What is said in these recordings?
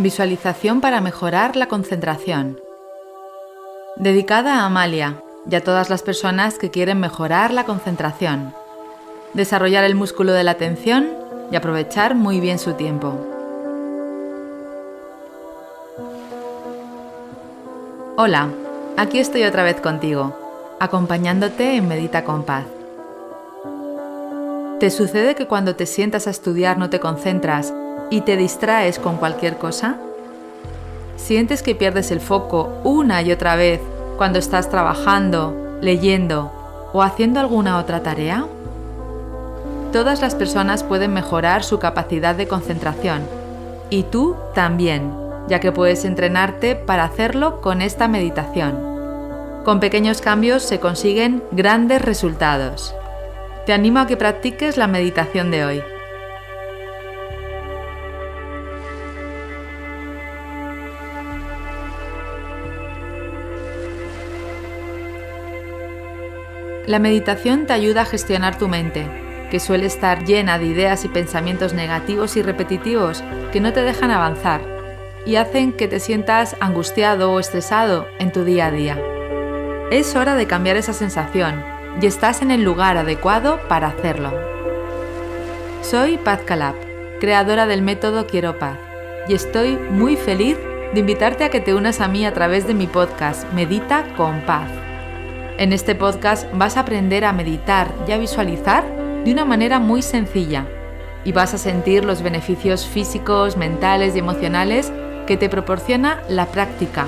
Visualización para mejorar la concentración. Dedicada a Amalia y a todas las personas que quieren mejorar la concentración, desarrollar el músculo de la atención y aprovechar muy bien su tiempo. Hola, aquí estoy otra vez contigo, acompañándote en Medita con Paz. ¿Te sucede que cuando te sientas a estudiar no te concentras y te distraes con cualquier cosa? ¿Sientes que pierdes el foco una y otra vez cuando estás trabajando, leyendo o haciendo alguna otra tarea? Todas las personas pueden mejorar su capacidad de concentración y tú también, ya que puedes entrenarte para hacerlo con esta meditación. Con pequeños cambios se consiguen grandes resultados. Te animo a que practiques la meditación de hoy. La meditación te ayuda a gestionar tu mente, que suele estar llena de ideas y pensamientos negativos y repetitivos que no te dejan avanzar y hacen que te sientas angustiado o estresado en tu día a día. Es hora de cambiar esa sensación y estás en el lugar adecuado para hacerlo. Soy Paz Calab, creadora del método Quiero Paz, y estoy muy feliz de invitarte a que te unas a mí a través de mi podcast Medita con Paz en este podcast vas a aprender a meditar y a visualizar de una manera muy sencilla y vas a sentir los beneficios físicos, mentales y emocionales que te proporciona la práctica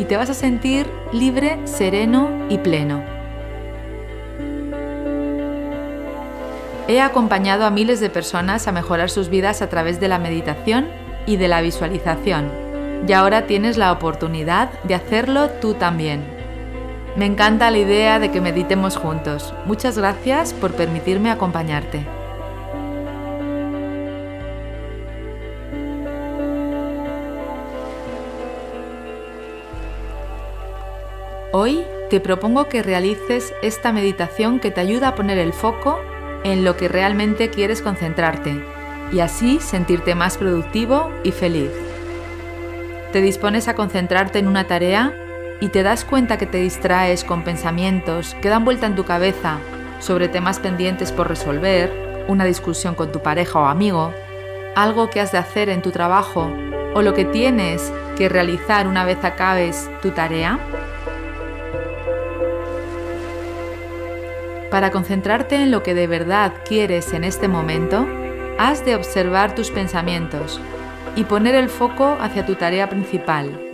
y te vas a sentir libre, sereno y pleno. He acompañado a miles de personas a mejorar sus vidas a través de la meditación y de la visualización y ahora tienes la oportunidad de hacerlo tú también. Me encanta la idea de que meditemos juntos. Muchas gracias por permitirme acompañarte. Hoy te propongo que realices esta meditación que te ayuda a poner el foco en lo que realmente quieres concentrarte y así sentirte más productivo y feliz. Te dispones a concentrarte en una tarea y te das cuenta que te distraes con pensamientos que dan vuelta en tu cabeza sobre temas pendientes por resolver, una discusión con tu pareja o amigo, algo que has de hacer en tu trabajo o lo que tienes que realizar una vez acabes tu tarea? Para concentrarte en lo que de verdad quieres en este momento, has de observar tus pensamientos y poner el foco hacia tu tarea principal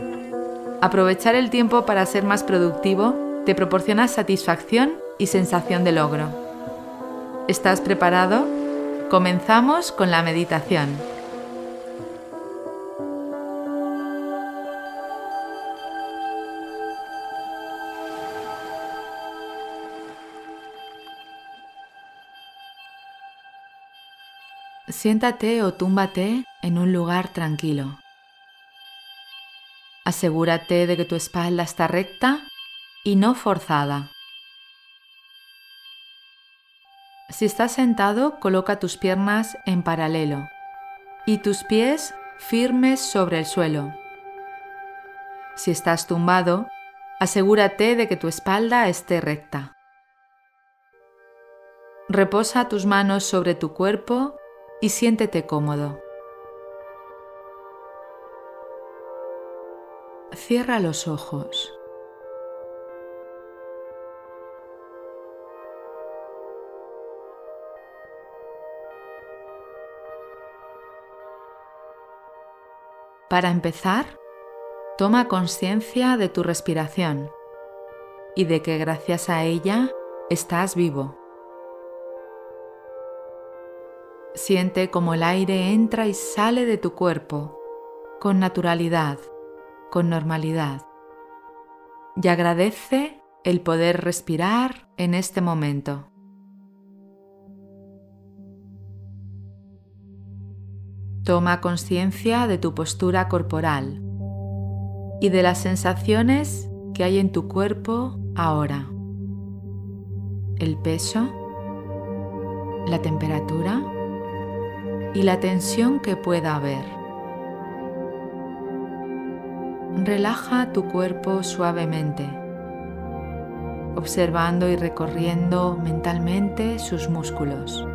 Aprovechar el tiempo para ser más productivo te proporciona satisfacción y sensación de logro. ¿Estás preparado? Comenzamos con la meditación. Siéntate o túmbate en un lugar tranquilo. Asegúrate de que tu espalda está recta y no forzada. Si estás sentado, coloca tus piernas en paralelo y tus pies firmes sobre el suelo. Si estás tumbado, asegúrate de que tu espalda esté recta. Reposa tus manos sobre tu cuerpo y siéntete cómodo. Cierra los ojos. Para empezar, toma conciencia de tu respiración y de que gracias a ella estás vivo. Siente como el aire entra y sale de tu cuerpo con naturalidad con normalidad y agradece el poder respirar en este momento. Toma conciencia de tu postura corporal y de las sensaciones que hay en tu cuerpo ahora. El peso, la temperatura y la tensión que pueda haber. Relaja tu cuerpo suavemente, observando y recorriendo mentalmente sus músculos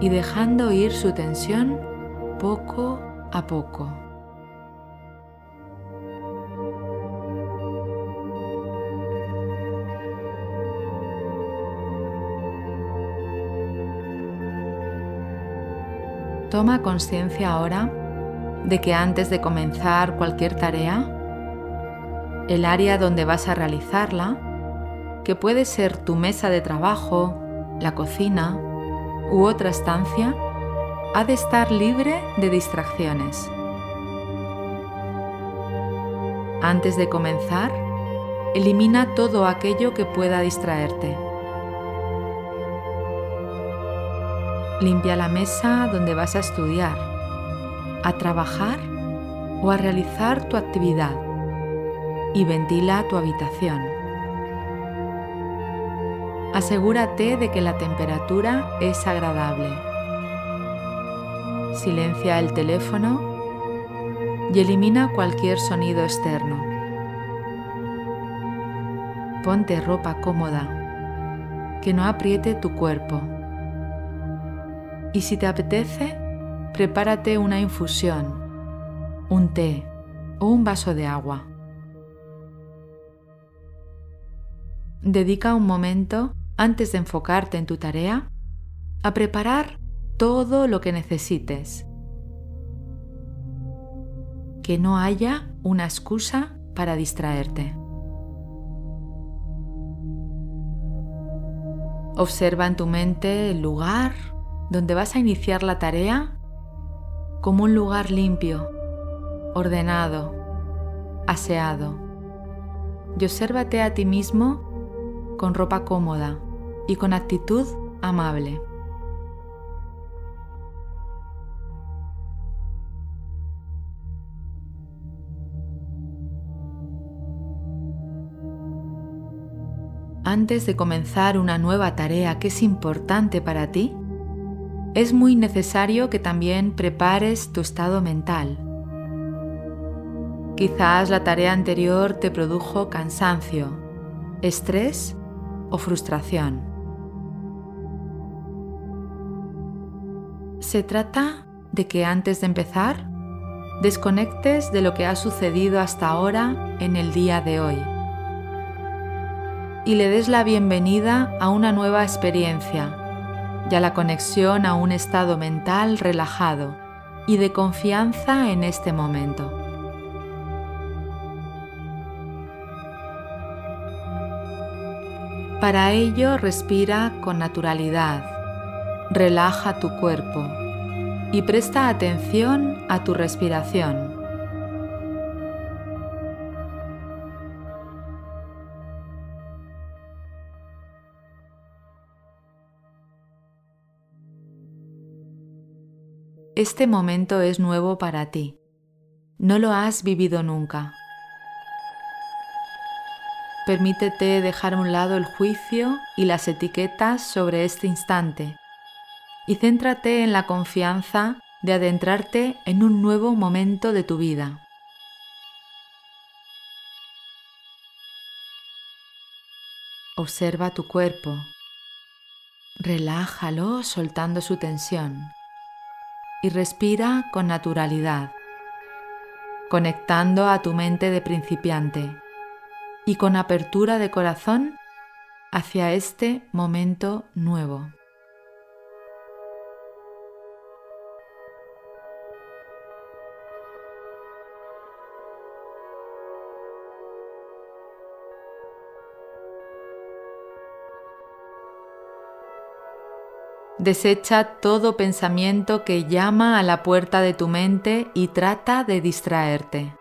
y dejando ir su tensión poco a poco. Toma conciencia ahora de que antes de comenzar cualquier tarea, el área donde vas a realizarla, que puede ser tu mesa de trabajo, la cocina u otra estancia, ha de estar libre de distracciones. Antes de comenzar, elimina todo aquello que pueda distraerte. Limpia la mesa donde vas a estudiar, a trabajar o a realizar tu actividad y ventila tu habitación. Asegúrate de que la temperatura es agradable. Silencia el teléfono y elimina cualquier sonido externo. Ponte ropa cómoda, que no apriete tu cuerpo y si te apetece, prepárate una infusión, un té o un vaso de agua. Dedica un momento, antes de enfocarte en tu tarea, a preparar todo lo que necesites. Que no haya una excusa para distraerte. Observa en tu mente el lugar donde vas a iniciar la tarea como un lugar limpio, ordenado, aseado. Y obsérvate a ti mismo con ropa cómoda y con actitud amable. Antes de comenzar una nueva tarea que es importante para ti, es muy necesario que también prepares tu estado mental. Quizás la tarea anterior te produjo cansancio, estrés o frustración. Se trata de que antes de empezar, desconectes de lo que ha sucedido hasta ahora en el día de hoy y le des la bienvenida a una nueva experiencia y la conexión a un estado mental relajado y de confianza en este momento. Para ello respira con naturalidad, relaja tu cuerpo y presta atención a tu respiración. Este momento es nuevo para ti. No lo has vivido nunca. Permítete dejar a un lado el juicio y las etiquetas sobre este instante y céntrate en la confianza de adentrarte en un nuevo momento de tu vida. Observa tu cuerpo. Relájalo soltando su tensión y respira con naturalidad, conectando a tu mente de principiante y con apertura de corazón hacia este momento nuevo. Desecha todo pensamiento que llama a la puerta de tu mente y trata de distraerte.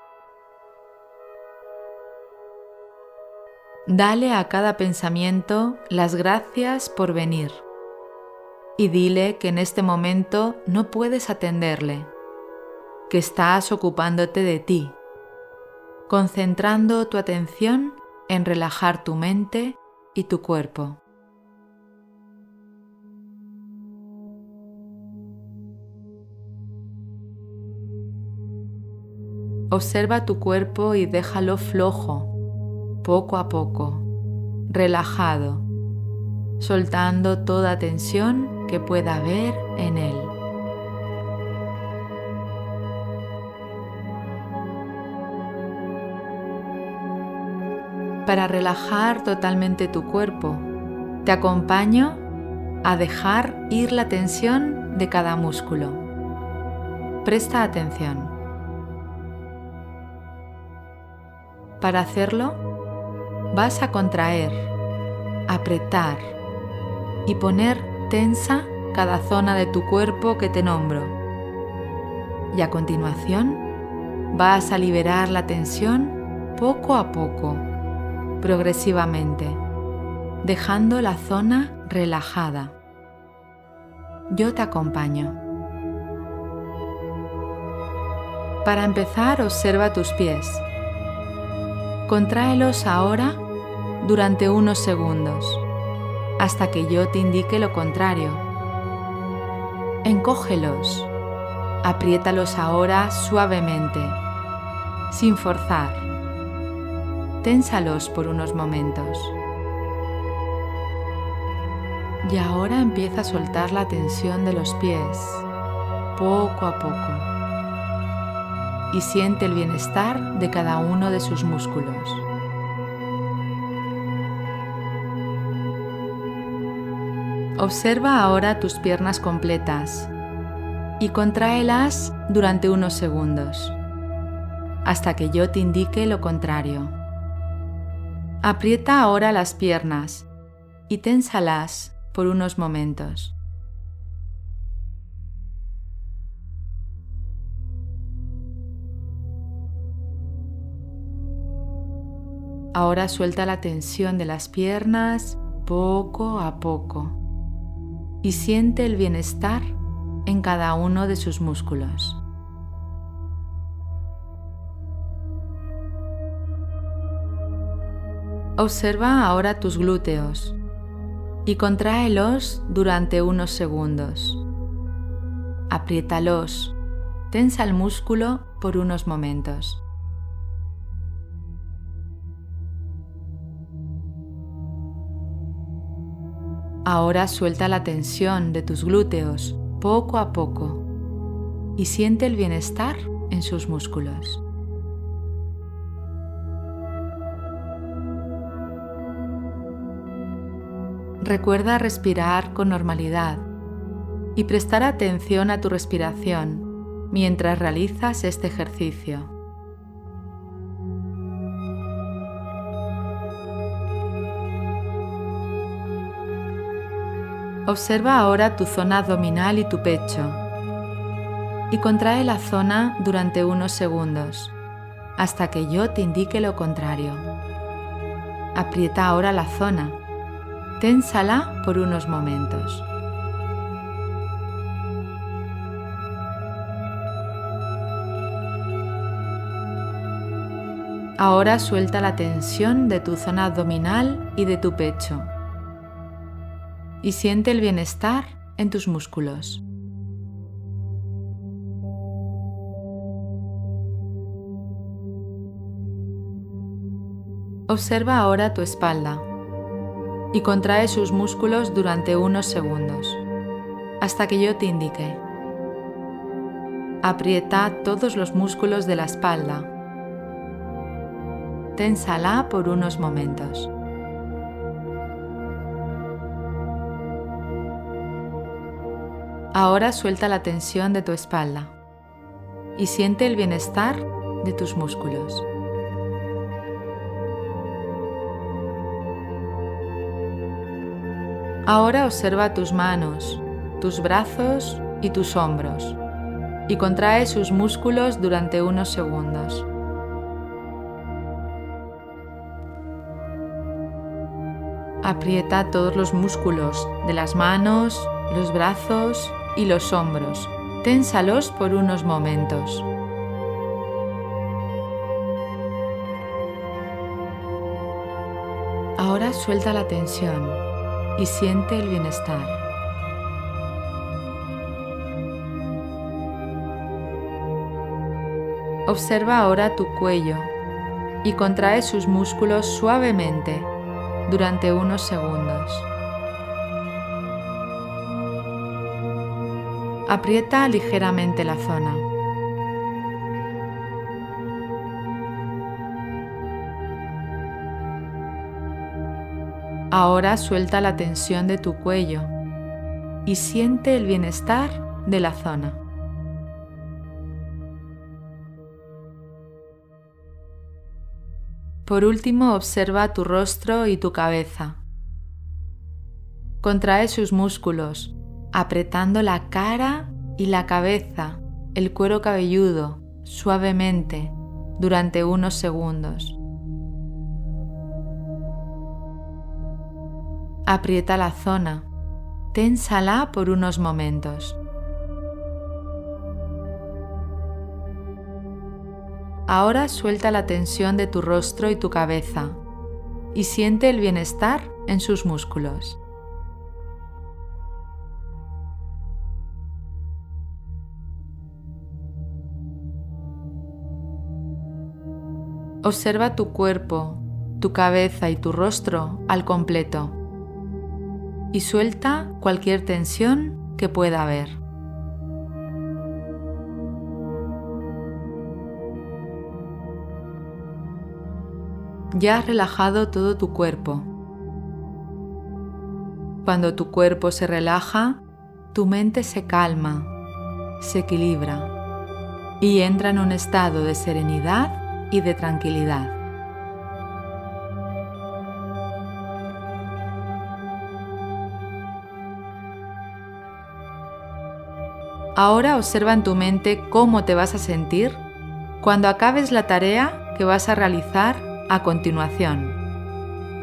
Dale a cada pensamiento las gracias por venir y dile que en este momento no puedes atenderle, que estás ocupándote de ti, concentrando tu atención en relajar tu mente y tu cuerpo. Observa tu cuerpo y déjalo flojo, poco a poco, relajado, soltando toda tensión que pueda haber en él. Para relajar totalmente tu cuerpo, te acompaño a dejar ir la tensión de cada músculo. Presta atención. Para hacerlo, vas a contraer, apretar y poner tensa cada zona de tu cuerpo que te nombro. Y a continuación, vas a liberar la tensión poco a poco, progresivamente, dejando la zona relajada. Yo te acompaño. Para empezar, observa tus pies. Contráelos ahora durante unos segundos, hasta que yo te indique lo contrario. Encógelos. Apriétalos ahora suavemente, sin forzar. Ténsalos por unos momentos. Y ahora empieza a soltar la tensión de los pies, poco a poco. Y siente el bienestar de cada uno de sus músculos. Observa ahora tus piernas completas y contráelas durante unos segundos, hasta que yo te indique lo contrario. Aprieta ahora las piernas y ténsalas por unos momentos. Ahora suelta la tensión de las piernas poco a poco y siente el bienestar en cada uno de sus músculos. Observa ahora tus glúteos y contráelos durante unos segundos. Apriétalos, tensa el músculo por unos momentos. Ahora suelta la tensión de tus glúteos poco a poco y siente el bienestar en sus músculos. Recuerda respirar con normalidad y prestar atención a tu respiración mientras realizas este ejercicio. Observa ahora tu zona abdominal y tu pecho y contrae la zona durante unos segundos hasta que yo te indique lo contrario. Aprieta ahora la zona Ténsala por unos momentos. Ahora suelta la tensión de tu zona abdominal y de tu pecho y siente el bienestar en tus músculos. Observa ahora tu espalda y contrae sus músculos durante unos segundos, hasta que yo te indique. Aprieta todos los músculos de la espalda. Ténsala por unos momentos. Ahora suelta la tensión de tu espalda y siente el bienestar de tus músculos. Ahora observa tus manos, tus brazos y tus hombros y contrae sus músculos durante unos segundos. Aprieta todos los músculos de las manos, los brazos y los hombros. Ténsalos por unos momentos. Ahora suelta la tensión y siente el bienestar. Observa ahora tu cuello y contrae sus músculos suavemente durante unos segundos. Aprieta ligeramente la zona. Ahora suelta la tensión de tu cuello y siente el bienestar de la zona. Por último, observa tu rostro y tu cabeza. Contrae sus músculos, apretando la cara y la cabeza, el cuero cabelludo, suavemente, durante unos segundos. Aprieta la zona, ténsala por unos momentos. Ahora suelta la tensión de tu rostro y tu cabeza y siente el bienestar en sus músculos. Observa tu cuerpo, tu cabeza y tu rostro al completo y suelta cualquier tensión que pueda haber. Ya has relajado todo tu cuerpo. Cuando tu cuerpo se relaja, tu mente se calma, se equilibra y entra en un estado de serenidad y de tranquilidad. Ahora observa en tu mente cómo te vas a sentir cuando acabes la tarea que vas a realizar a continuación,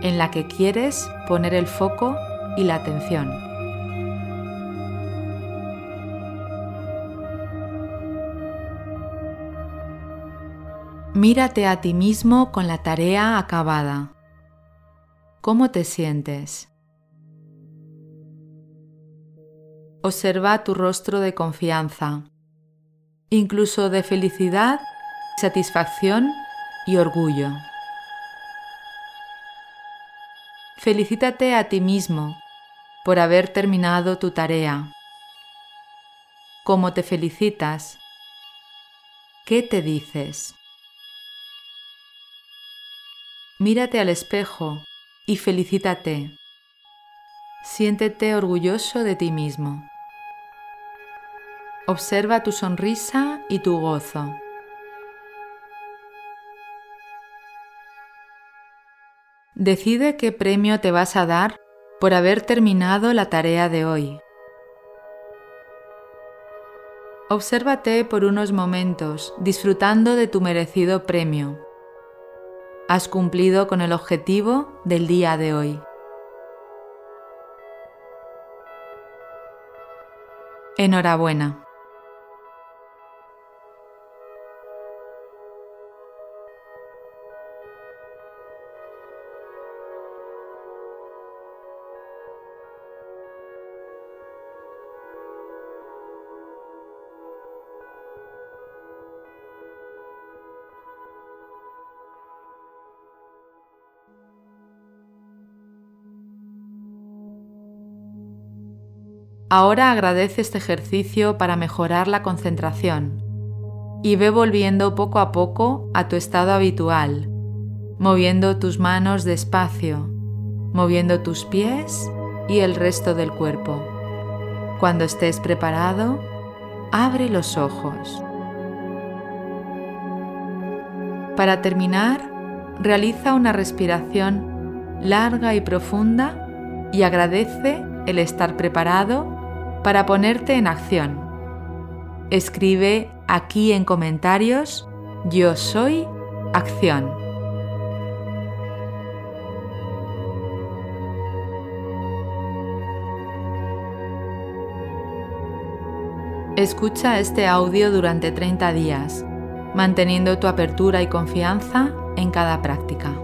en la que quieres poner el foco y la atención. Mírate a ti mismo con la tarea acabada. ¿Cómo te sientes? Observa tu rostro de confianza, incluso de felicidad, satisfacción y orgullo. Felicítate a ti mismo por haber terminado tu tarea. ¿Cómo te felicitas? ¿Qué te dices? Mírate al espejo y felicítate. Siéntete orgulloso de ti mismo. Observa tu sonrisa y tu gozo. Decide qué premio te vas a dar por haber terminado la tarea de hoy. Obsérvate por unos momentos disfrutando de tu merecido premio. Has cumplido con el objetivo del día de hoy. Enhorabuena. Ahora agradece este ejercicio para mejorar la concentración y ve volviendo poco a poco a tu estado habitual, moviendo tus manos despacio, moviendo tus pies y el resto del cuerpo. Cuando estés preparado, abre los ojos. Para terminar, realiza una respiración larga y profunda y agradece el estar preparado para ponerte en acción. Escribe aquí en comentarios Yo soy acción. Escucha este audio durante 30 días, manteniendo tu apertura y confianza en cada práctica.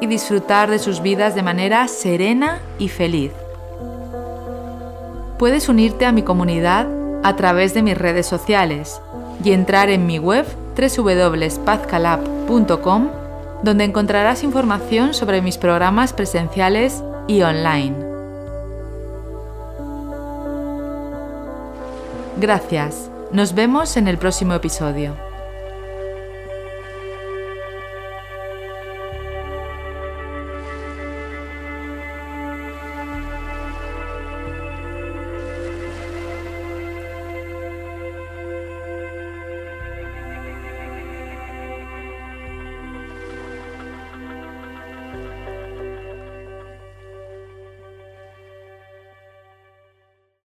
y disfrutar de sus vidas de manera serena y feliz. Puedes unirte a mi comunidad a través de mis redes sociales y entrar en mi web www.pazcalab.com donde encontrarás información sobre mis programas presenciales y online. Gracias. Nos vemos en el próximo episodio.